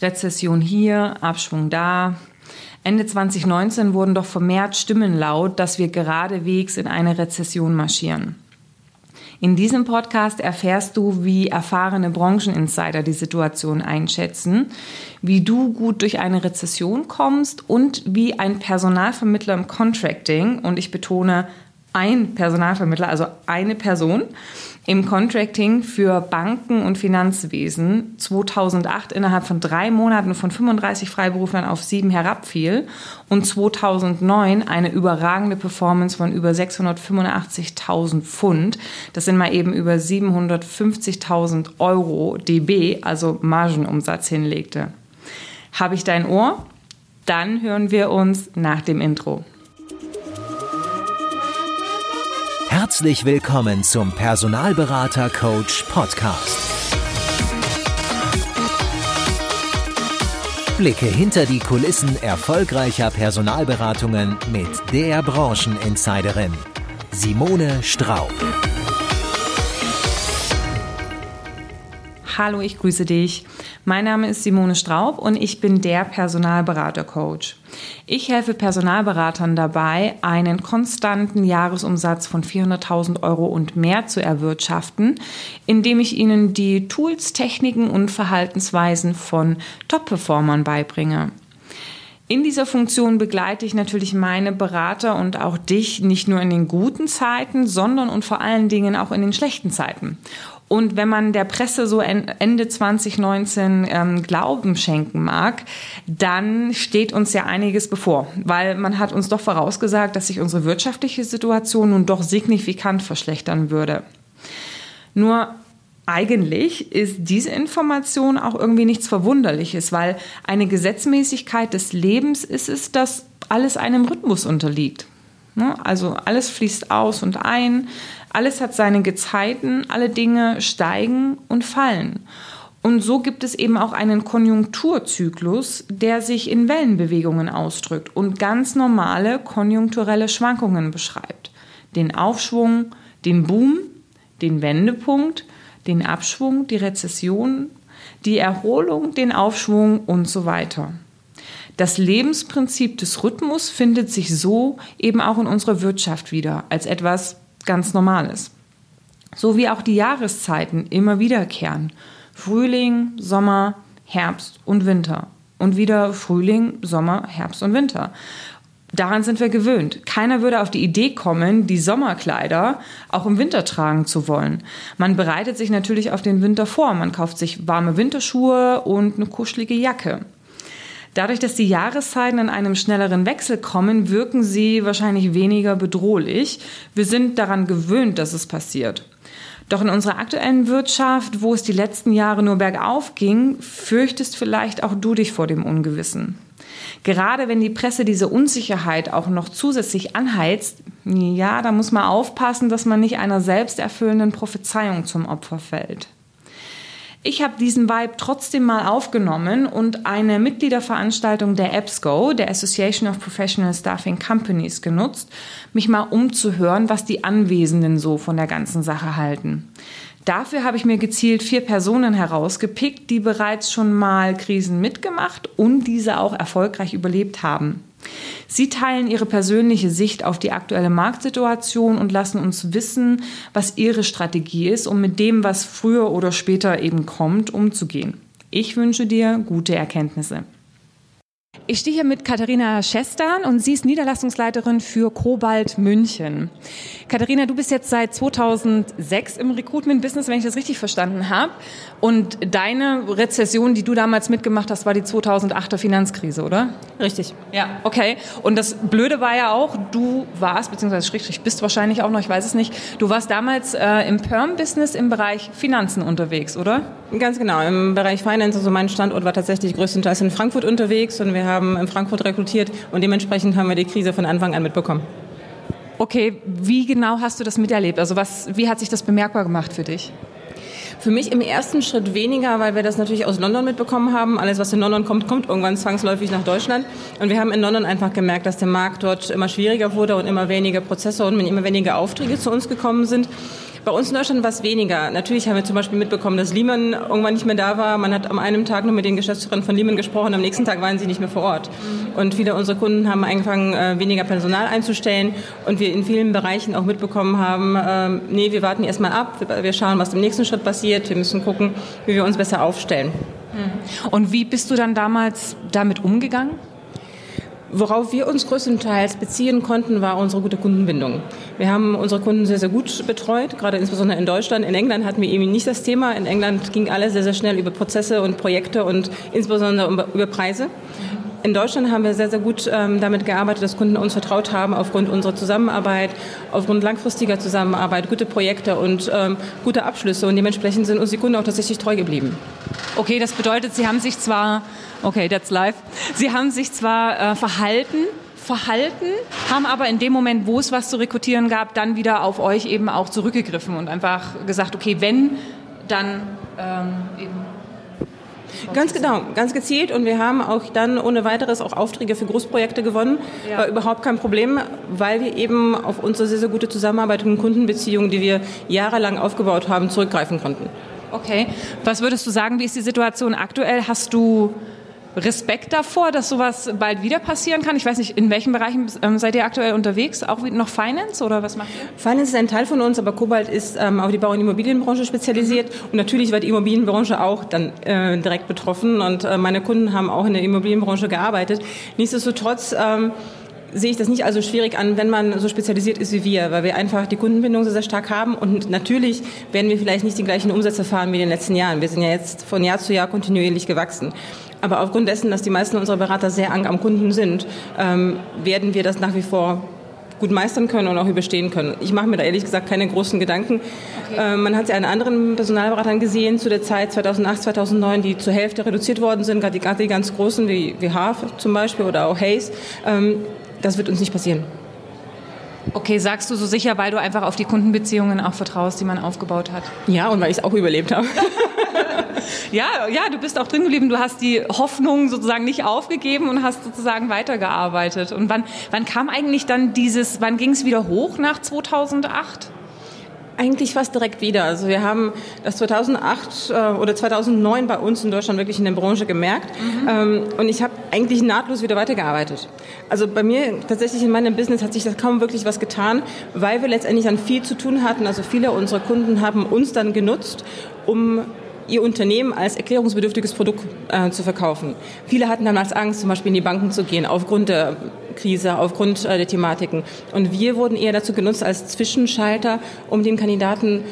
Rezession hier, Abschwung da. Ende 2019 wurden doch vermehrt Stimmen laut, dass wir geradewegs in eine Rezession marschieren. In diesem Podcast erfährst du, wie erfahrene Brancheninsider die Situation einschätzen, wie du gut durch eine Rezession kommst und wie ein Personalvermittler im Contracting, und ich betone ein Personalvermittler, also eine Person, im Contracting für Banken und Finanzwesen 2008 innerhalb von drei Monaten von 35 Freiberuflern auf sieben herabfiel und 2009 eine überragende Performance von über 685.000 Pfund, das sind mal eben über 750.000 Euro dB, also Margenumsatz hinlegte. Habe ich dein Ohr? Dann hören wir uns nach dem Intro. Herzlich willkommen zum Personalberater Coach Podcast. Blicke hinter die Kulissen erfolgreicher Personalberatungen mit der Brancheninsiderin Simone Straub. Hallo, ich grüße dich. Mein Name ist Simone Straub und ich bin der Personalberater-Coach. Ich helfe Personalberatern dabei, einen konstanten Jahresumsatz von 400.000 Euro und mehr zu erwirtschaften, indem ich ihnen die Tools, Techniken und Verhaltensweisen von Top-Performern beibringe. In dieser Funktion begleite ich natürlich meine Berater und auch dich nicht nur in den guten Zeiten, sondern und vor allen Dingen auch in den schlechten Zeiten. Und wenn man der Presse so Ende 2019 ähm, Glauben schenken mag, dann steht uns ja einiges bevor, weil man hat uns doch vorausgesagt, dass sich unsere wirtschaftliche Situation nun doch signifikant verschlechtern würde. Nur eigentlich ist diese Information auch irgendwie nichts Verwunderliches, weil eine Gesetzmäßigkeit des Lebens ist es, dass alles einem Rhythmus unterliegt. Ne? Also alles fließt aus und ein, alles hat seine Gezeiten, alle Dinge steigen und fallen. Und so gibt es eben auch einen Konjunkturzyklus, der sich in Wellenbewegungen ausdrückt und ganz normale konjunkturelle Schwankungen beschreibt. Den Aufschwung, den Boom, den Wendepunkt, den Abschwung, die Rezession, die Erholung, den Aufschwung und so weiter. Das Lebensprinzip des Rhythmus findet sich so eben auch in unserer Wirtschaft wieder als etwas ganz Normales. So wie auch die Jahreszeiten immer wiederkehren. Frühling, Sommer, Herbst und Winter. Und wieder Frühling, Sommer, Herbst und Winter. Daran sind wir gewöhnt. Keiner würde auf die Idee kommen, die Sommerkleider auch im Winter tragen zu wollen. Man bereitet sich natürlich auf den Winter vor. Man kauft sich warme Winterschuhe und eine kuschelige Jacke. Dadurch, dass die Jahreszeiten in einem schnelleren Wechsel kommen, wirken sie wahrscheinlich weniger bedrohlich. Wir sind daran gewöhnt, dass es passiert. Doch in unserer aktuellen Wirtschaft, wo es die letzten Jahre nur bergauf ging, fürchtest vielleicht auch du dich vor dem Ungewissen. Gerade wenn die Presse diese Unsicherheit auch noch zusätzlich anheizt, ja, da muss man aufpassen, dass man nicht einer selbsterfüllenden Prophezeiung zum Opfer fällt. Ich habe diesen Vibe trotzdem mal aufgenommen und eine Mitgliederveranstaltung der EBSCO, der Association of Professional Staffing Companies, genutzt, mich mal umzuhören, was die Anwesenden so von der ganzen Sache halten. Dafür habe ich mir gezielt vier Personen herausgepickt, die bereits schon mal Krisen mitgemacht und diese auch erfolgreich überlebt haben. Sie teilen ihre persönliche Sicht auf die aktuelle Marktsituation und lassen uns wissen, was ihre Strategie ist, um mit dem, was früher oder später eben kommt, umzugehen. Ich wünsche dir gute Erkenntnisse. Ich stehe hier mit Katharina Schestern und sie ist Niederlassungsleiterin für Kobalt München. Katharina, du bist jetzt seit 2006 im Recruitment-Business, wenn ich das richtig verstanden habe. Und deine Rezession, die du damals mitgemacht hast, war die 2008er Finanzkrise, oder? Richtig. Ja, okay. Und das Blöde war ja auch, du warst, beziehungsweise schrägstrich bist wahrscheinlich auch noch, ich weiß es nicht, du warst damals äh, im Perm-Business im Bereich Finanzen unterwegs, oder? Ganz genau. Im Bereich Finance, also mein Standort war tatsächlich größtenteils in Frankfurt unterwegs und wir haben in Frankfurt rekrutiert und dementsprechend haben wir die Krise von Anfang an mitbekommen. Okay, wie genau hast du das miterlebt? Also was, wie hat sich das bemerkbar gemacht für dich? Für mich im ersten Schritt weniger, weil wir das natürlich aus London mitbekommen haben. Alles, was in London kommt, kommt irgendwann zwangsläufig nach Deutschland. Und wir haben in London einfach gemerkt, dass der Markt dort immer schwieriger wurde und immer weniger Prozesse und immer weniger Aufträge zu uns gekommen sind Bei uns in Deutschland war es weniger. Natürlich haben wir zum Beispiel mitbekommen, dass Lehman irgendwann nicht mehr da war. Man hat am einen Tag nur mit den Geschäftsführern von Lehman gesprochen, am nächsten Tag waren sie nicht mehr vor Ort. Und viele unserer Kunden haben angefangen, äh, weniger Personal einzustellen und wir in vielen Bereichen auch mitbekommen haben, äh, nee, wir warten erstmal ab, wir schauen, was im nächsten Schritt passiert, wir müssen gucken, wie wir uns besser aufstellen. Und wie bist du dann damals damit umgegangen? Worauf wir uns größtenteils beziehen konnten, war unsere gute Kundenbindung. Wir haben unsere Kunden sehr, sehr gut betreut, gerade insbesondere in Deutschland. In England hatten wir eben nicht das Thema. In England ging alles sehr, sehr schnell über Prozesse und Projekte und insbesondere über Preise. In Deutschland haben wir sehr, sehr gut ähm, damit gearbeitet, dass Kunden uns vertraut haben aufgrund unserer Zusammenarbeit, aufgrund langfristiger Zusammenarbeit, gute Projekte und ähm, gute Abschlüsse. Und dementsprechend sind uns Kunden auch tatsächlich treu geblieben. Okay, das bedeutet, Sie haben sich zwar, okay, that's live, Sie haben sich zwar äh, verhalten, verhalten, haben aber in dem Moment, wo es was zu rekrutieren gab, dann wieder auf euch eben auch zurückgegriffen und einfach gesagt, okay, wenn, dann ähm, eben Ganz genau, ganz gezielt. Und wir haben auch dann ohne weiteres auch Aufträge für Großprojekte gewonnen. Ja. War überhaupt kein Problem, weil wir eben auf unsere sehr, sehr gute Zusammenarbeit und Kundenbeziehungen, die wir jahrelang aufgebaut haben, zurückgreifen konnten. Okay. Was würdest du sagen, wie ist die Situation aktuell? Hast du Respekt davor, dass sowas bald wieder passieren kann? Ich weiß nicht, in welchen Bereichen ähm, seid ihr aktuell unterwegs? Auch noch Finance oder was macht ihr? Finance ist ein Teil von uns, aber Kobalt ist ähm, auf die Bau- und Immobilienbranche spezialisiert. Mhm. Und natürlich war die Immobilienbranche auch dann äh, direkt betroffen. Und äh, meine Kunden haben auch in der Immobilienbranche gearbeitet. Nichtsdestotrotz ähm, sehe ich das nicht also schwierig an, wenn man so spezialisiert ist wie wir, weil wir einfach die Kundenbindung sehr, sehr stark haben und natürlich werden wir vielleicht nicht die gleichen Umsätze fahren wie in den letzten Jahren. Wir sind ja jetzt von Jahr zu Jahr kontinuierlich gewachsen. Aber aufgrund dessen, dass die meisten unserer Berater sehr eng am Kunden sind, ähm, werden wir das nach wie vor gut meistern können und auch überstehen können. Ich mache mir da ehrlich gesagt keine großen Gedanken. Okay. Ähm, man hat ja an anderen Personalberatern gesehen zu der Zeit 2008, 2009, die zur Hälfte reduziert worden sind, gerade die, gerade die ganz großen wie, wie Haaf zum Beispiel oder auch Hayes. Ähm, das wird uns nicht passieren. Okay, sagst du so sicher, weil du einfach auf die Kundenbeziehungen auch vertraust, die man aufgebaut hat? Ja, und weil ich es auch überlebt habe. ja, ja, du bist auch drin geblieben. Du hast die Hoffnung sozusagen nicht aufgegeben und hast sozusagen weitergearbeitet. Und wann, wann kam eigentlich dann dieses, wann ging es wieder hoch nach 2008? Eigentlich fast direkt wieder. Also wir haben das 2008 äh, oder 2009 bei uns in Deutschland wirklich in der Branche gemerkt. Mhm. Ähm, und ich habe eigentlich nahtlos wieder weitergearbeitet. Also bei mir tatsächlich in meinem Business hat sich das kaum wirklich was getan, weil wir letztendlich dann viel zu tun hatten. Also viele unserer Kunden haben uns dann genutzt, um ihr Unternehmen als erklärungsbedürftiges Produkt äh, zu verkaufen. Viele hatten damals Angst, zum Beispiel in die Banken zu gehen, aufgrund der Krise, aufgrund äh, der Thematiken. Und wir wurden eher dazu genutzt als Zwischenschalter, um den Kandidaten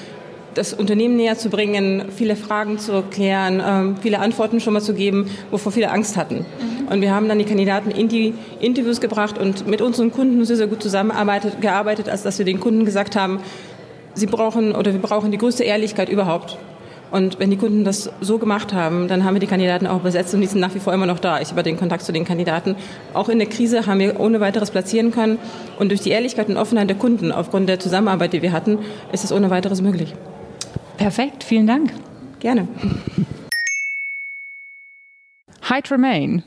das Unternehmen näher zu bringen, viele Fragen zu klären, äh, viele Antworten schon mal zu geben, wovor viele Angst hatten. Mhm. Und wir haben dann die Kandidaten in die Interviews gebracht und mit unseren Kunden sehr, sehr gut zusammengearbeitet, gearbeitet, als dass wir den Kunden gesagt haben, sie brauchen oder wir brauchen die größte Ehrlichkeit überhaupt. Und wenn die Kunden das so gemacht haben, dann haben wir die Kandidaten auch besetzt und die sind nach wie vor immer noch da. Ich habe den Kontakt zu den Kandidaten. Auch in der Krise haben wir ohne weiteres platzieren können. Und durch die Ehrlichkeit und Offenheit der Kunden, aufgrund der Zusammenarbeit, die wir hatten, ist es ohne weiteres möglich. Perfekt, vielen Dank. Gerne. Hi, Tremaine.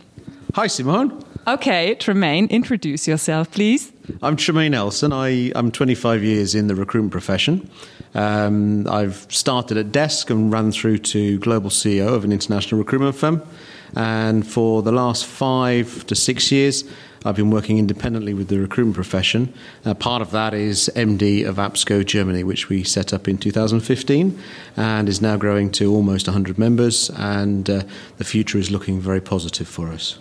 Hi, Simone. Okay, Tremaine, introduce yourself, please. I'm Tremaine Elson. I, I'm 25 years in the recruitment profession. Um, I've started at desk and ran through to global CEO of an international recruitment firm. And for the last five to six years, I've been working independently with the recruitment profession. Uh, part of that is MD of APSCO Germany, which we set up in 2015 and is now growing to almost 100 members. And uh, the future is looking very positive for us.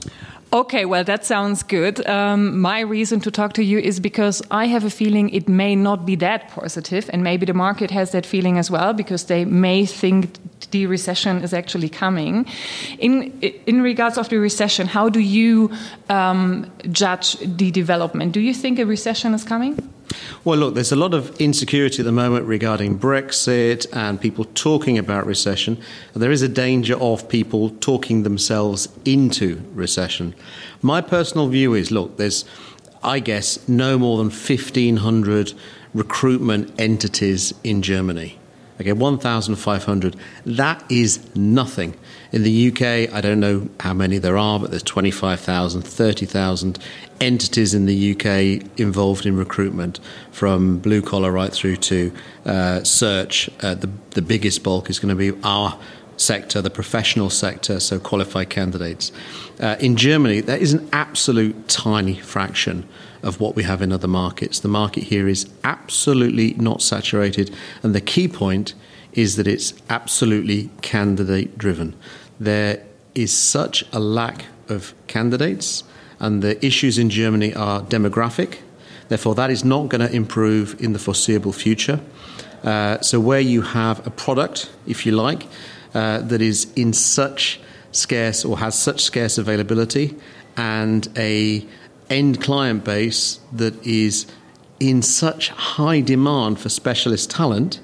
Okay, well, that sounds good. Um, my reason to talk to you is because I have a feeling it may not be that positive, and maybe the market has that feeling as well because they may think the recession is actually coming. In in regards of the recession, how do you um, judge the development? Do you think a recession is coming? Well, look, there's a lot of insecurity at the moment regarding Brexit and people talking about recession. There is a danger of people talking themselves into recession. My personal view is look, there's, I guess, no more than 1,500 recruitment entities in Germany. Okay, 1,500. That is nothing. In the UK, I don't know how many there are, but there's 25,000, 30,000 entities in the UK involved in recruitment, from blue collar right through to uh, search. Uh, the, the biggest bulk is going to be our sector, the professional sector, so qualified candidates. Uh, in Germany, that is an absolute tiny fraction of what we have in other markets. The market here is absolutely not saturated, and the key point is that it's absolutely candidate driven. There is such a lack of candidates, and the issues in Germany are demographic. Therefore, that is not going to improve in the foreseeable future. Uh, so, where you have a product, if you like, uh, that is in such scarce or has such scarce availability and a end client base that is in such high demand for specialist talent.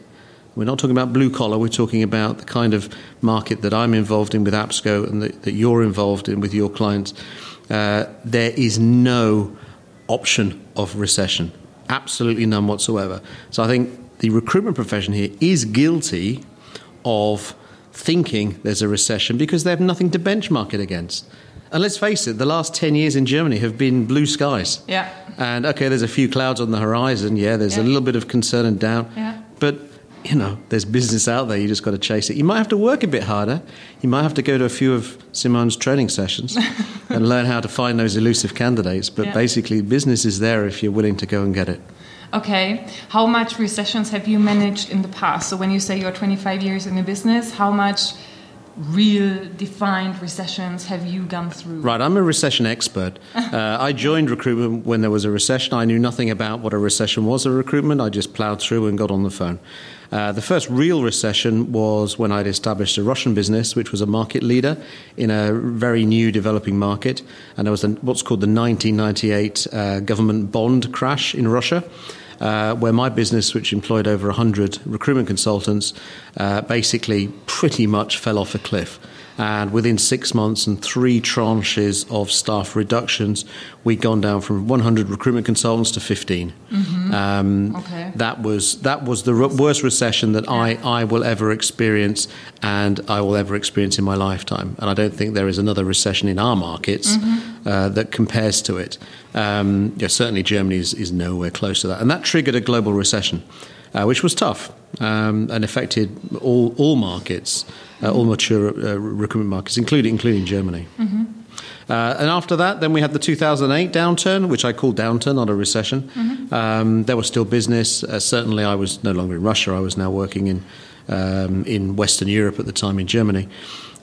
We're not talking about blue collar, we're talking about the kind of market that I'm involved in with APSCO and that, that you're involved in with your clients. Uh, there is no option of recession, absolutely none whatsoever. So I think the recruitment profession here is guilty of thinking there's a recession because they have nothing to benchmark it against. And let's face it, the last 10 years in Germany have been blue skies. Yeah. And okay, there's a few clouds on the horizon. Yeah, there's Yeah. a little bit of concern and doubt. Yeah. But, you know, there's business out there. You just got to chase it. You might have to work a bit harder. You might have to go to a few of Simone's training sessions and learn how to find those elusive candidates. But Yeah. basically, business is there if you're willing to go and get it. Okay. How much recessions have you managed in the past? So when you say you're 25 years in the business, how much real defined recessions have you gone through? Right, I'm a recession expert. Uh, I joined recruitment when there was a recession. I knew nothing about what a recession was of recruitment. I just plowed through and got on the phone. Uh, the first real recession was when I'd established a Russian business, which was a market leader in a very new developing market. And there was what's called the 1998 uh, government bond crash in Russia. Uh, where my business, which employed over 100 recruitment consultants, uh, basically pretty much fell off a cliff. And within six months and three tranches of staff reductions, we'd gone down from 100 recruitment consultants to 15. Um, Okay. That was that was the r- worst recession that I, I will ever experience, and I will ever experience in my lifetime. And I don't think there is another recession in our markets uh, that compares to it. Um, yeah, certainly Germany is, is nowhere close to that, and that triggered a global recession, uh, which was tough um, and affected all all markets, uh, all mature uh, recruitment markets, including including Germany. Uh, and after that, then we had the 2008 downturn, which I call downturn, not a recession. Um, there was still business. Uh, certainly, I was no longer in Russia. I was now working in um, in Western Europe at the time, in Germany.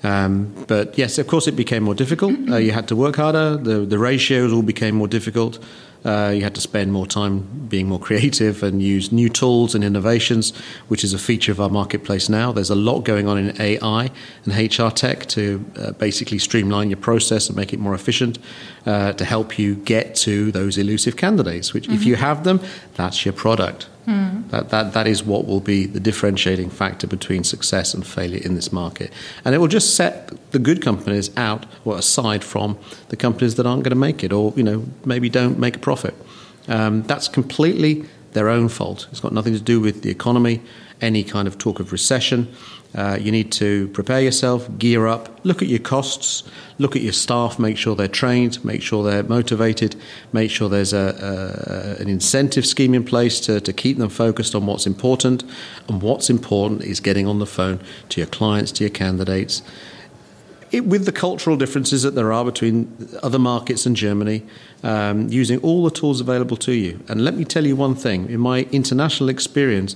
Um, but yes, of course, it became more difficult. Uh, you had to work harder. The the ratios all became more difficult. Uh, you had to spend more time being more creative and use new tools and innovations, which is a feature of our marketplace now. There's a lot going on in AI and HR tech to uh, basically streamline your process and make it more efficient uh, to help you get to those elusive candidates, which, if you have them, that's your product. That, that, that is what will be the differentiating factor between success and failure in this market. And it will just set the good companies out or aside from the companies that aren't going to make it or, you know, maybe don't make a profit. Um, that's completely their own fault. It's got nothing to do with the economy, any kind of talk of recession. Uh, you need to prepare yourself, gear up, look at your costs, look at your staff, make sure they're trained, make sure they're motivated, make sure there's a, a, an incentive scheme in place to, to keep them focused on what's important. And what's important is getting on the phone to your clients, to your candidates, it, with the cultural differences that there are between other markets and Germany, um, using all the tools available to you. And let me tell you one thing: in my international experience,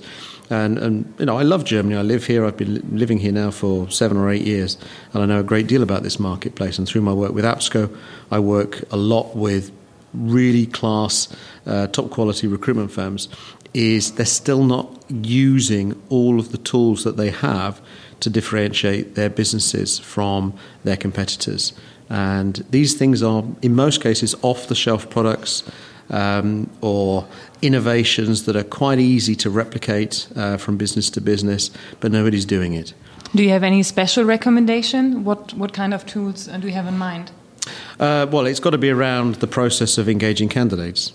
and, and you know, I love Germany. I live here. I've been living here now for seven or eight years, and I know a great deal about this marketplace. And through my work with APSCO, I work a lot with really class, uh, top quality recruitment firms. Is they're still not using all of the tools that they have to differentiate their businesses from their competitors. And these things are, in most cases, off the shelf products um, or innovations that are quite easy to replicate uh, from business to business, but nobody's doing it. Do you have any special recommendation? What what kind of tools uh, do you have in mind? Uh, well, it's got to be around the process of engaging candidates.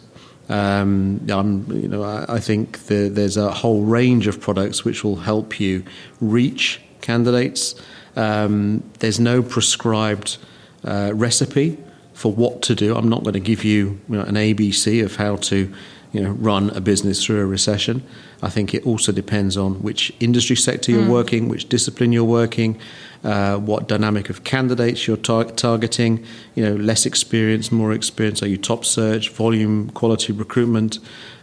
Um, you know, I, I think the, there's a whole range of products which will help you reach candidates. Um, there's no prescribed uh, recipe for what to do. I'm not going to give you, you know, an ABC of how to you know, run a business through a recession. I think it also depends on which industry sector you're mm. working, which discipline you're working, uh, what dynamic of candidates you're tar- targeting. You know, less experience, more experience. Are you top search, volume, quality recruitment?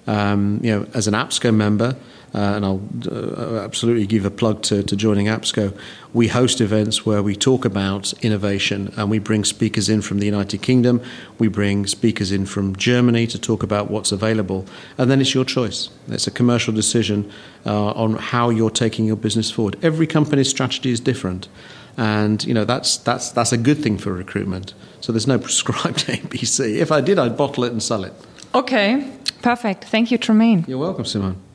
Um, you know, as an APSCO member, and I'll uh, absolutely give a plug to, to joining APSCO. We host events where we talk about innovation and we bring speakers in from the United Kingdom, we bring speakers in from Germany to talk about what's available, and then it's your choice. It's a commercial decision uh, on how you're taking your business forward. Every company's strategy is different. And you know that's that's that's a good thing for recruitment. So there's no prescribed ABC. If I did, I'd bottle it and sell it. Okay, perfect. Thank you, Tremaine. You're welcome, Simone.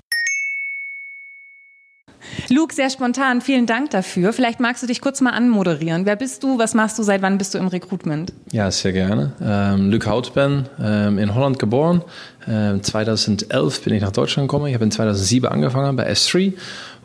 Luke, sehr spontan, vielen Dank dafür. Vielleicht magst du dich kurz mal anmoderieren. Wer bist du? Was machst du? Seit wann bist du im Recruitment? Ja, sehr gerne. Ähm, Luke Houtben, ähm, in Holland geboren. Ähm, 2011 bin ich nach Deutschland gekommen. Ich habe in 2007 angefangen bei S3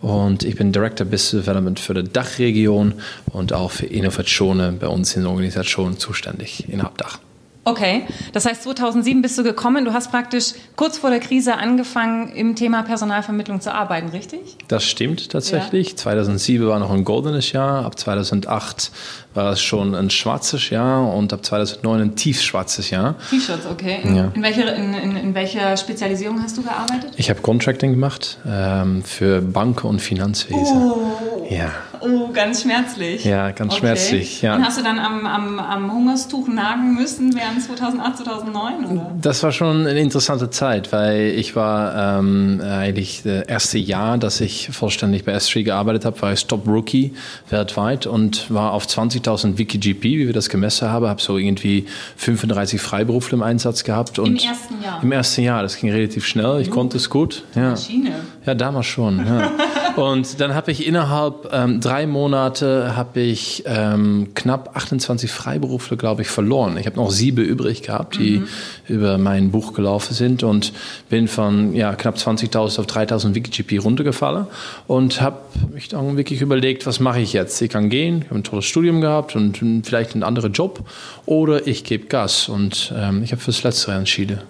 und ich bin Director Business Development für die Dachregion und auch für Innovationen bei uns in der Organisation zuständig innerhalb Dach. Okay, das heißt 2007 bist du gekommen. Du hast praktisch kurz vor der Krise angefangen, im Thema Personalvermittlung zu arbeiten, richtig? Das stimmt tatsächlich. Ja. 2007 war noch ein goldenes Jahr. Ab 2008 war es schon ein schwarzes Jahr und ab 2009 ein tiefschwarzes Jahr. Tiefschwarz, okay. In, ja. in, welcher, in, in, welcher Spezialisierung hast du gearbeitet? Ich habe Contracting gemacht ähm, für Banken und Finanzwesen. Oh. Ja. Oh, ganz schmerzlich. Ja, ganz okay. schmerzlich. Ja. Und hast du dann am, am, am Hungerstuch nagen müssen während 2008, 2009? Oder? Das war schon eine interessante Zeit, weil ich war ähm, eigentlich das erste Jahr, dass ich vollständig bei S3 gearbeitet habe, war ich Top Rookie weltweit und war auf 20.000 WikiGP, wie wir das gemessen haben, habe so irgendwie 35 Freiberufler im Einsatz gehabt. Und Im ersten Jahr? Im ersten Jahr, das ging relativ schnell, ich uh, konnte es gut. Ja. Maschine. Ja, damals schon. Ja. und dann habe ich innerhalb ähm, drei Monate habe ich ähm, knapp 28 Freiberufler, glaube ich, verloren. Ich habe noch sieben übrig gehabt, die mhm. über mein Buch gelaufen sind und bin von ja, knapp 20.000 auf 3.000 WikiGP runtergefallen und habe mich dann wirklich überlegt, was mache ich jetzt? Ich kann gehen, ich habe ein tolles Studium gehabt und vielleicht einen anderen Job oder ich gebe Gas und ähm, ich habe fürs Letztere entschieden.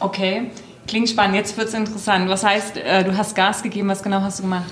Okay, klingt spannend. Jetzt wird es interessant. Was heißt, äh, du hast Gas gegeben, was genau hast du gemacht?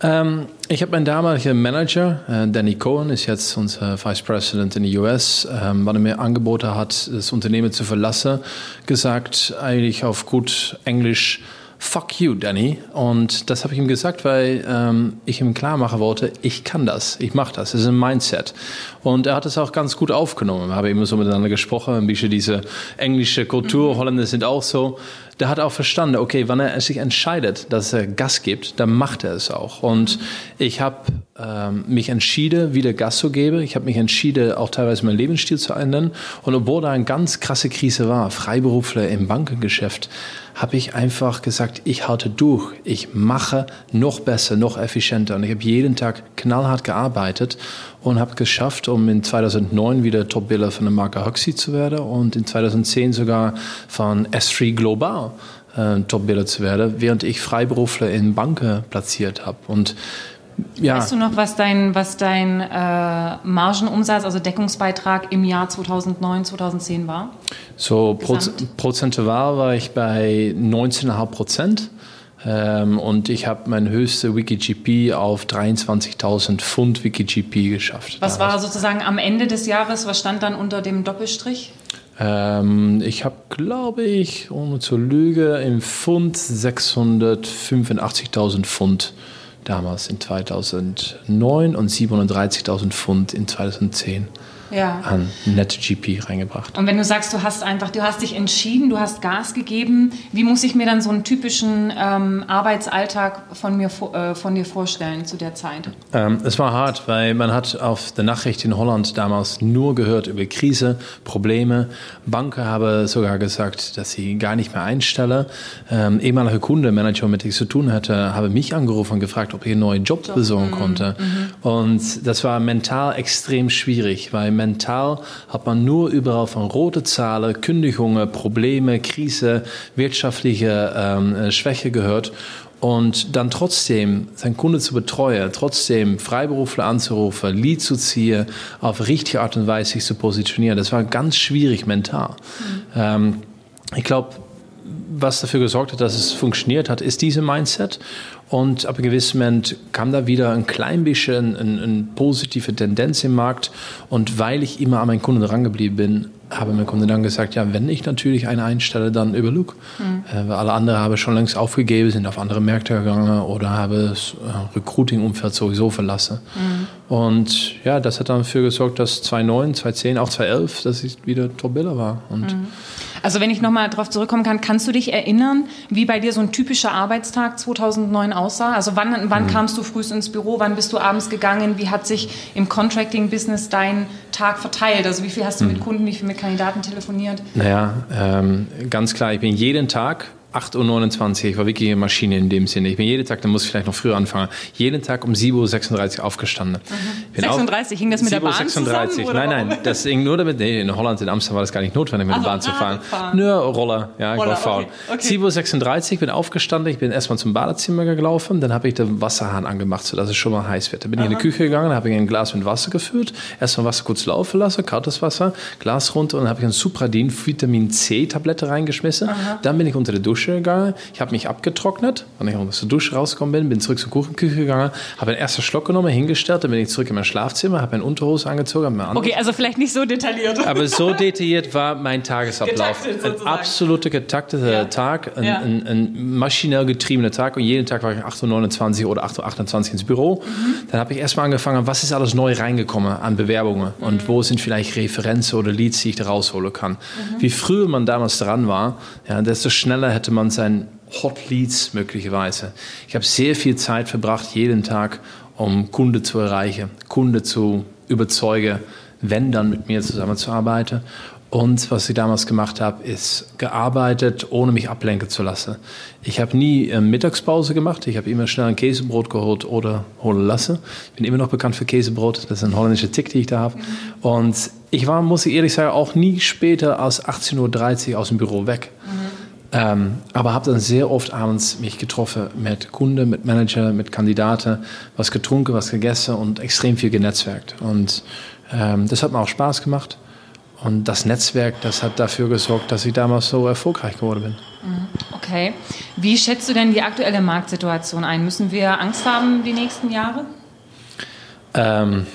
Ähm, ich habe meinen damaligen Manager, äh, Danny Cohen, ist jetzt unser Vice President in den US, ähm, wann er mir angeboten hat, das Unternehmen zu verlassen, gesagt, eigentlich auf gut Englisch, fuck you, Danny. Und das habe ich ihm gesagt, weil ähm, ich ihm klar machen wollte, ich kann das, ich mache das, das ist ein Mindset. Und er hat es auch ganz gut aufgenommen. Wir haben immer so miteinander gesprochen, ein bisschen diese englische Kultur, mhm. Holländer sind auch so der hat auch verstanden, okay, wenn er sich entscheidet, dass er Gas gibt, dann macht er es auch. Und ich habe ähm, mich entschieden, wieder Gas zu geben. Ich habe mich entschieden, auch teilweise meinen Lebensstil zu ändern. Und obwohl da eine ganz krasse Krise war, Freiberufler im Bankengeschäft, habe ich einfach gesagt, ich halte durch. Ich mache noch besser, noch effizienter. Und ich habe jeden Tag knallhart gearbeitet und habe geschafft, um in 2009 wieder Top-Biller von der Marke Huxley zu werden und in 2010 sogar von S3 Global äh, Top-Biller zu werden, während ich Freiberufler in Banken platziert habe. Und ja. Weißt du noch, was dein, was dein äh, Margenumsatz, also Deckungsbeitrag im Jahr 2009, 2010 war? So Proz prozentual war ich bei 19,5 Prozent. Ähm, und ich habe mein höchste WikiGP auf 23.000 Pfund WikiGP geschafft. Was war sozusagen am Ende des Jahres, was stand dann unter dem Doppelstrich? Ähm, ich habe, glaube ich, ohne zu lügen, im Pfund 685.000 Pfund damals in 2009 und 37.000 Pfund in 2010 ja. an NetGP reingebracht. Und wenn du sagst, du hast einfach, du hast dich entschieden, du hast Gas gegeben, wie muss ich mir dann so einen typischen ähm, Arbeitsalltag von mir äh, von dir vorstellen zu der Zeit? Ähm, es war hart, weil man hat auf der Nachricht in Holland damals nur gehört über Krise, Probleme. Banken haben sogar gesagt, dass sie gar nicht mehr einstellen. Ähm, ehemaliger Kunde, Manager, mit dem ich zu tun hatte, habe mich angerufen und gefragt, ob ich einen neuen Job, Job. besorgen mhm. konnte. Mhm. Und das war mental extrem schwierig, weil mental hat man nur überall von rote Zahlen, Kündigungen, Probleme, Krise, wirtschaftliche ähm, Schwäche gehört und dann trotzdem seinen Kunde zu betreuen, trotzdem Freiberufler anzurufen, Lied zu ziehen, auf richtige Art und Weise sich zu positionieren, das war ganz schwierig mental. Mhm. Ähm, ich glaube, was dafür gesorgt hat, dass es funktioniert hat, ist diese Mindset. Und ab einem gewissen Moment kam da wieder ein klein bisschen eine, eine positive Tendenz im Markt. Und weil ich immer an meinen Kunden drangeblieben bin, habe mein Kunde dann gesagt, ja, wenn ich natürlich eine einstelle, dann über Luke. Mhm. Äh, alle anderen haben schon längst aufgegeben, sind auf andere Märkte gegangen oder haben das äh, Recruiting-Umfeld sowieso verlassen. Mhm. Und ja, das hat dann dafür gesorgt, dass 2009, 2010, auch 2011, dass ich wieder Top-Biller war. Und mhm. Also wenn ich nochmal darauf zurückkommen kann, kannst du dich erinnern, wie bei dir so ein typischer Arbeitstag 2009 aussah? Also wann, wann mhm. kamst du frühst ins Büro, wann bist du abends gegangen, wie hat sich im Contracting-Business dein Tag verteilt? Also wie viel hast du mhm. mit Kunden, wie viel mit Kandidaten telefoniert? Naja, ähm, ganz klar, ich bin jeden Tag 8.29 Uhr, ich war wirklich eine Maschine in dem Sinne. Ich bin jeden Tag, da muss ich vielleicht noch früher anfangen, jeden Tag um 7.36 Uhr aufgestanden. Mhm. 36, auf, hing das mit der Bahn 36. zusammen? Nein, nein, das ging nur damit, nee, in Holland, in Amsterdam war das gar nicht notwendig, mit also, der Bahn zu fahren. fahren. Nur Roller, ja, ich Roller, war faul. Okay, okay. 7.36 Uhr, bin aufgestanden, ich bin erstmal zum Badezimmer gelaufen, dann habe ich den Wasserhahn angemacht, sodass es schon mal heiß wird. Dann bin Aha. ich in die Küche gegangen, habe ich ein Glas mit Wasser gefüllt, erstmal Wasser kurz laufen lassen, kaltes Wasser, Glas runter und dann habe ich ein Supradin Vitamin C Tablette reingeschmissen. Aha. Dann bin ich unter der Dusche gegangen, ich habe mich abgetrocknet, wenn ich aus der Dusche rausgekommen bin, bin zurück zur Kuchenküche gegangen, habe einen ersten Schluck genommen, hingestellt, dann bin ich zurück in mein Schlafzimmer, habe meine Unterhose angezogen. Habe okay, also vielleicht nicht so detailliert. Aber so detailliert war mein Tagesablauf. Ein absoluter getakteter ja. Tag, ein, ja. ein, ein, maschinell getriebener Tag und jeden Tag war ich 8.29 Uhr oder 8.28 Uhr ins Büro. Mhm. Dann habe ich erstmal angefangen, was ist alles neu reingekommen an Bewerbungen mhm. und wo sind vielleicht Referenzen oder Leads, die ich da rausholen kann. Mhm. Wie früher man damals dran war, ja, desto schneller hätte man sein Hot Leads möglicherweise. Ich habe sehr viel Zeit verbracht, jeden Tag, um Kunde zu erreichen, Kunde zu überzeugen, wenn dann mit mir zusammenzuarbeiten. Und was ich damals gemacht habe, ist gearbeitet, ohne mich ablenken zu lassen. Ich habe nie äh, Mittagspause gemacht. Ich habe immer schnell ein Käsebrot geholt oder holen lassen. Ich bin immer noch bekannt für Käsebrot. Das ist ein holländischer Tick, den ich da habe. Und ich war, muss ich ehrlich sagen, auch nie später als 18.30 Uhr aus dem Büro weg. Mhm. Ähm, aber habe dann sehr oft abends mich getroffen mit Kunden, mit Manager, mit Kandidaten, was getrunken, was gegessen und extrem viel genetzwerkt. Und ähm, das hat mir auch Spaß gemacht. Und das Netzwerk, das hat dafür gesorgt, dass ich damals so erfolgreich geworden bin. Mhm. Okay. Wie schätzt du denn die aktuelle Marktsituation ein? Müssen wir Angst haben die nächsten Jahre? Ähm,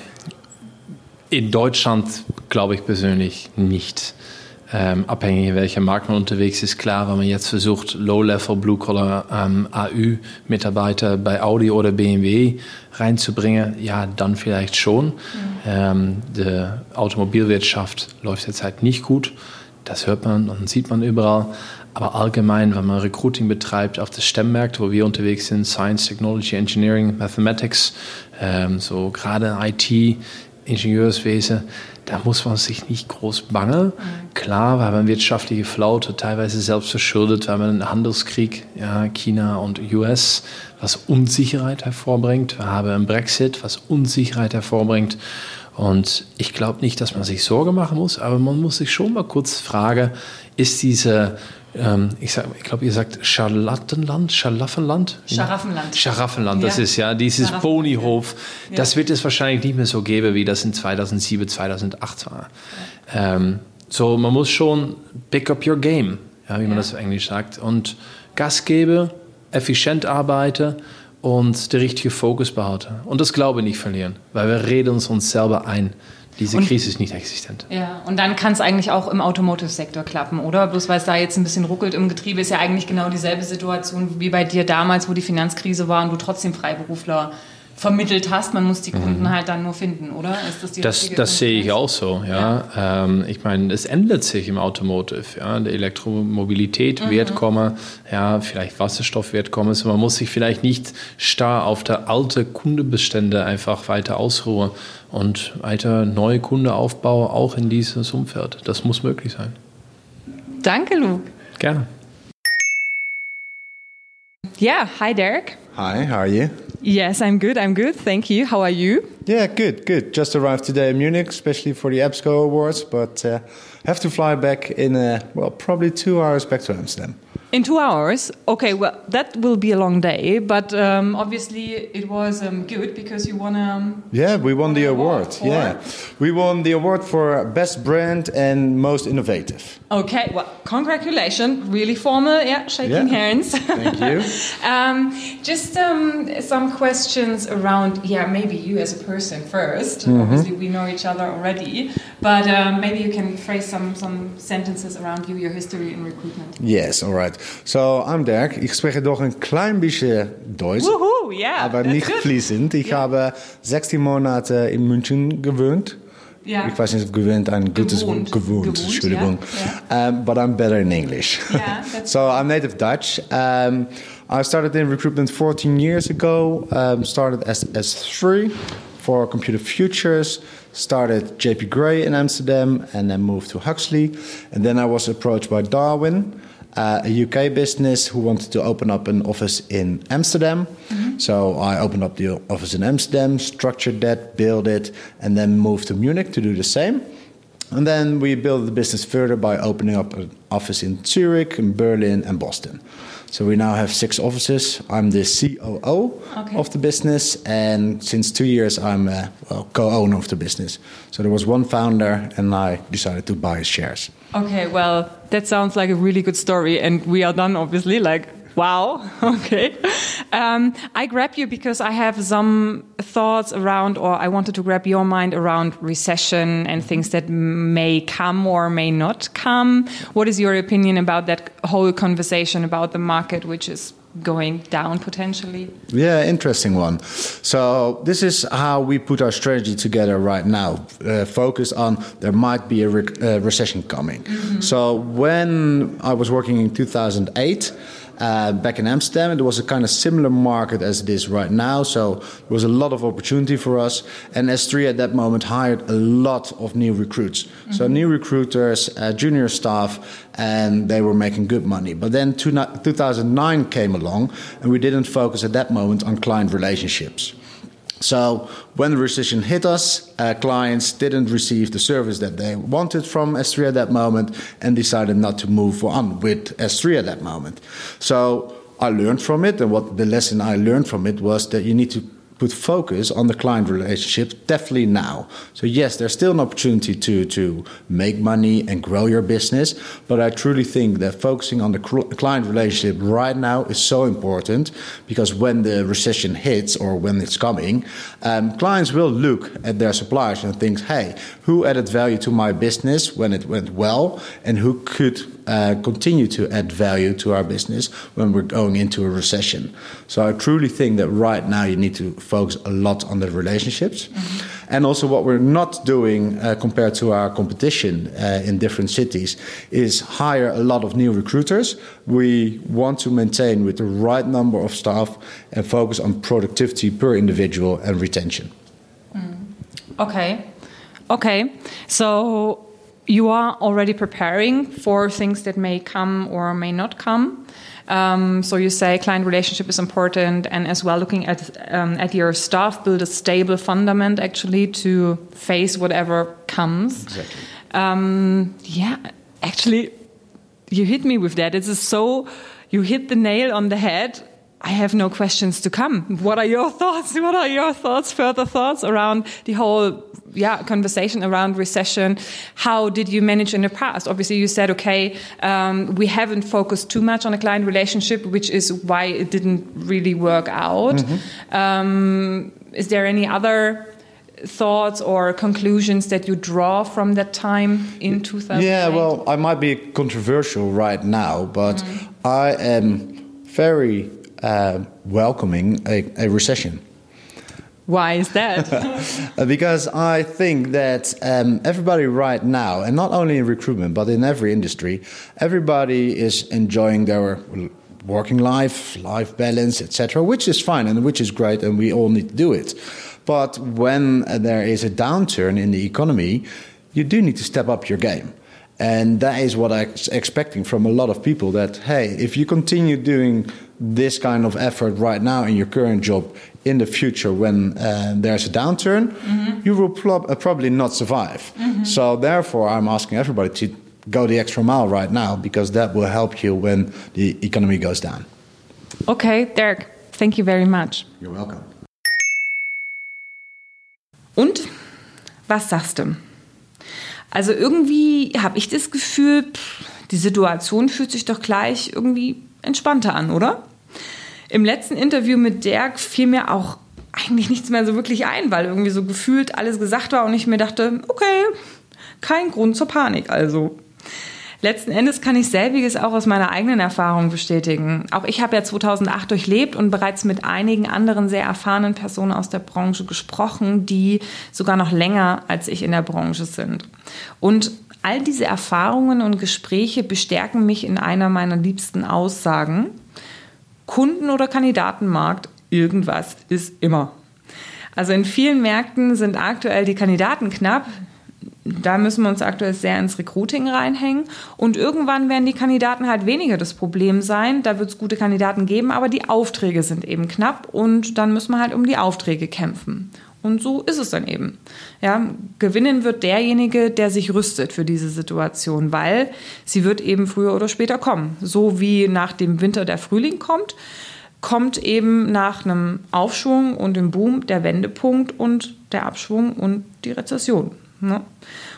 in Deutschland glaube ich persönlich nicht ähm, abhängig welcher Markt man unterwegs ist. Klar, wenn man jetzt versucht, Low-Level, Blue-Collar ähm, AU-Mitarbeiter bei Audi oder BMW reinzubringen, ja, dann vielleicht schon. Mhm. Ähm, die Automobilwirtschaft läuft halt nicht gut. Das hört man und sieht man überall. Aber allgemein, wenn man Recruiting betreibt auf das Stemmmärkte, wo wir unterwegs sind, Science, Technology, Engineering, Mathematics, ähm, so gerade IT, Ingenieurswesen, da muss man sich nicht groß bangen. Mhm. Klar, wir haben eine wirtschaftliche Flaute, teilweise selbst verschuldet, wir haben einen Handelskrieg, ja, China und US, was Unsicherheit hervorbringt. Wir haben einen Brexit, was Unsicherheit hervorbringt. Und ich glaube nicht, dass man sich Sorge machen muss, aber man muss sich schon mal kurz fragen, ist diese ähm, ich, ich glaube, ihr sagt Scharlattenland, Scharlaffenland? Scharaffenland, das ja. ist ja dieses Ponyhof. Ja. Das wird es wahrscheinlich nicht mehr so geben, wie das in 2007, 2008 war. Ja. Ähm, so, man muss schon pick up your game, ja, wie man das auf Englisch sagt, und Gas geben, effizient arbeiten und den richtigen Fokus behalten. Und das Glaube nicht verlieren, weil wir reden uns uns selber ein. Diese und, Krise ist nicht existent. Ja, und dann kann es eigentlich auch im Automotive-Sektor klappen, oder? Bloß weil es da jetzt ein bisschen ruckelt im Getriebe, ist ja eigentlich genau dieselbe Situation wie bei dir damals, wo die Finanzkrise war und du trotzdem Freiberufler vermittelt hast. Man muss die Kunden mhm. halt dann nur finden, oder? Ist das die das, das sehe ich auch so, ja. ja. Ähm, ich meine, es ändert sich im Automotive. Ja. Die Elektromobilität mhm. wird kommen, ja, vielleicht Wasserstoff wird kommen. Also man muss sich vielleicht nicht starr auf der alte Kundebestände einfach weiter ausruhen und weiter neue Kundeaufbau auch in dieses Umfeld. Das muss möglich sein. Danke, Luke. Gerne. Ja, hi Derek. Hi, how are you? Yes, I'm good. I'm good. Thank you. How are you? Yeah, good, good. Just arrived today in Munich, especially for the EBSCO Awards, but uh, have to fly back in, uh, well, probably two hours back to Amsterdam. In two hours? Okay, well, that will be a long day, but um, obviously it was um, good because you won a. Um, yeah, we won the award. award yeah. We won the award for Best Brand and Most Innovative. Okay, well, congratulations. Really formal, yeah, shaking yeah. hands. Thank you. um, just um, some questions around, yeah, maybe you as a person 1st mm -hmm. Obviously, we know each other already, but um, maybe you can phrase some, some sentences around you, your history in recruitment. Yes, all right. So, I'm Dirk. Ich spreche doch ein klein bisschen Deutsch. Woohoo, yeah. Aber nicht good. fließend. Ich yeah. habe 16 Monate in München gewohnt. Yeah. Ich weiß nicht, gewöhnt ein gutes Wort. Gewohnt, Entschuldigung. Yeah. Um, but I'm better in English. So I'm native Dutch. Um, I started in recruitment 14 years ago. Um, started as S3 for Computer Futures. Started JP Gray in Amsterdam and then moved to Huxley. And then I was approached by Darwin uh, a UK business who wanted to open up an office in Amsterdam. Mm-hmm. So I opened up the office in Amsterdam, structured that, built it, and then moved to Munich to do the same. And then we built the business further by opening up an office in Zurich, in Berlin, and Boston. So we now have six offices. I'm the COO okay. of the business, and since two years, I'm a well, co-owner of the business. So there was one founder, and I decided to buy shares. Okay, well, that sounds like a really good story, and we are done, obviously. Like Wow. Okay. Um, I grab you because I have some thoughts around, or I wanted to grab your mind around recession and things that may come or may not come. What is your opinion about that whole conversation about the market, which is going down potentially? Yeah, interesting one. So this is how we put our strategy together right now. Uh, focus on there might be a re uh, recession coming. Mm -hmm. So when I was working in 2008 uh, back in Amsterdam. It was a kind of similar market as it is right now, so there was a lot of opportunity for us. And S3 at that moment hired a lot of new recruits, mm-hmm. so new recruiters, uh, junior staff, and they were making good money. But then 2009 came along, and we didn't focus at that moment on client relationships. So when the recession hit us, uh, clients didn't receive the service that they wanted from S3 at that moment and decided not to move on with S3 at that moment. So I learned from it, and what the lesson I learned from it was that you need to focus on the client relationships definitely now. So yes, there's still an opportunity to to make money and grow your business, but I truly think that focusing on the client relationship right now is so important because when the recession hits or when it's coming, um, clients will look at their suppliers and think, "Hey, who added value to my business when it went well, and who could uh, continue to add value to our business when we're going into a recession. So I truly think that right now you need to focus a lot on the relationships. Mm-hmm. And also, what we're not doing uh, compared to our competition uh, in different cities is hire a lot of new recruiters. We want to maintain with the right number of staff and focus on productivity per individual and retention. Mm. Okay. Okay. So you are already preparing for things that may come or may not come. Um, so you say client relationship is important, and as well looking at um, at your staff, build a stable fundament actually to face whatever comes. Exactly. Um, yeah, actually, you hit me with that. It's so you hit the nail on the head I have no questions to come. What are your thoughts? What are your thoughts, further thoughts around the whole yeah, conversation around recession? How did you manage in the past? Obviously, you said, okay, um, we haven't focused too much on a client relationship, which is why it didn't really work out. Mm -hmm. um, is there any other thoughts or conclusions that you draw from that time in 2000? Yeah, well, I might be controversial right now, but mm. I am very uh, welcoming a, a, recession. Why is that? because I think that um, everybody right now, and not only in recruitment, but in every industry, everybody is enjoying their working life, life balance, etc., which is fine and which is great, and we all need to do it. But when there is a downturn in the economy, you do need to step up your game. And that is what I'm expecting from a lot of people that, hey, if you continue doing this kind of effort right now in your current job, in the future when uh, there's a downturn, mm-hmm. you will prob- uh, probably not survive. Mm-hmm. So, therefore, I'm asking everybody to go the extra mile right now because that will help you when the economy goes down. Okay, Dirk, thank you very much. You're welcome. Und was sagst du? Also irgendwie habe ich das Gefühl, die Situation fühlt sich doch gleich irgendwie entspannter an, oder? Im letzten Interview mit Dirk fiel mir auch eigentlich nichts mehr so wirklich ein, weil irgendwie so gefühlt alles gesagt war und ich mir dachte, okay, kein Grund zur Panik also. Letzten Endes kann ich selbiges auch aus meiner eigenen Erfahrung bestätigen. Auch ich habe ja 2008 durchlebt und bereits mit einigen anderen sehr erfahrenen Personen aus der Branche gesprochen, die sogar noch länger als ich in der Branche sind. Und all diese Erfahrungen und Gespräche bestärken mich in einer meiner liebsten Aussagen. Kunden- oder Kandidatenmarkt, irgendwas ist immer. Also in vielen Märkten sind aktuell die Kandidaten knapp, da müssen wir uns aktuell sehr ins Recruiting reinhängen. Und irgendwann werden die Kandidaten halt weniger das Problem sein. Da wird es gute Kandidaten geben, aber die Aufträge sind eben knapp und dann müssen wir halt um die Aufträge kämpfen. Und so ist es dann eben. Ja, gewinnen wird derjenige, der sich rüstet für diese Situation, weil sie wird eben früher oder später kommen. So wie nach dem Winter der Frühling kommt, kommt eben nach einem Aufschwung und dem Boom der Wendepunkt und der Abschwung und die Rezession. Ne?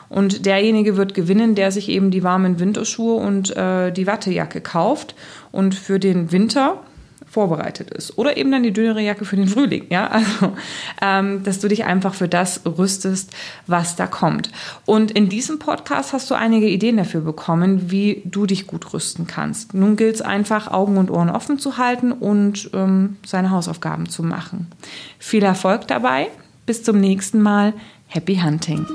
Und derjenige wird gewinnen, der sich eben die warmen Winterschuhe und äh, die Wattejacke kauft und für den Winter vorbereitet ist. Oder eben dann die dünnere Jacke für den Frühling. Ja? Also, ähm, dass du dich einfach für das rüstest, was da kommt. Und in diesem Podcast hast du einige Ideen dafür bekommen, wie du dich gut rüsten kannst. Nun gilt es einfach, Augen und Ohren offen zu halten und ähm, seine Hausaufgaben zu machen. Viel Erfolg dabei. Bis zum nächsten Mal. Happy Hunting!